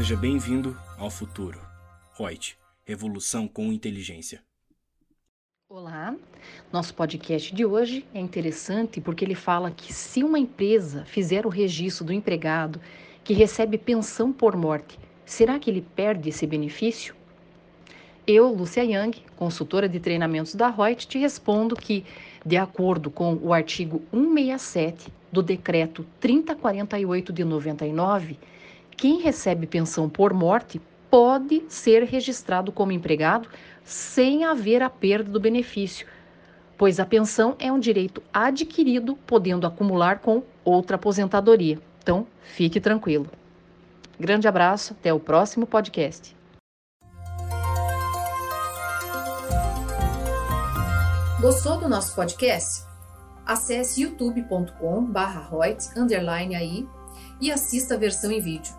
Seja bem-vindo ao futuro. Reut, revolução com inteligência. Olá, nosso podcast de hoje é interessante porque ele fala que se uma empresa fizer o registro do empregado que recebe pensão por morte, será que ele perde esse benefício? Eu, Lúcia Yang, consultora de treinamentos da Reut, te respondo que, de acordo com o artigo 167 do decreto 3048 de 99, quem recebe pensão por morte pode ser registrado como empregado sem haver a perda do benefício, pois a pensão é um direito adquirido, podendo acumular com outra aposentadoria. Então, fique tranquilo. Grande abraço, até o próximo podcast. Gostou do nosso podcast? Acesse youtube.com/royts_aí e assista a versão em vídeo.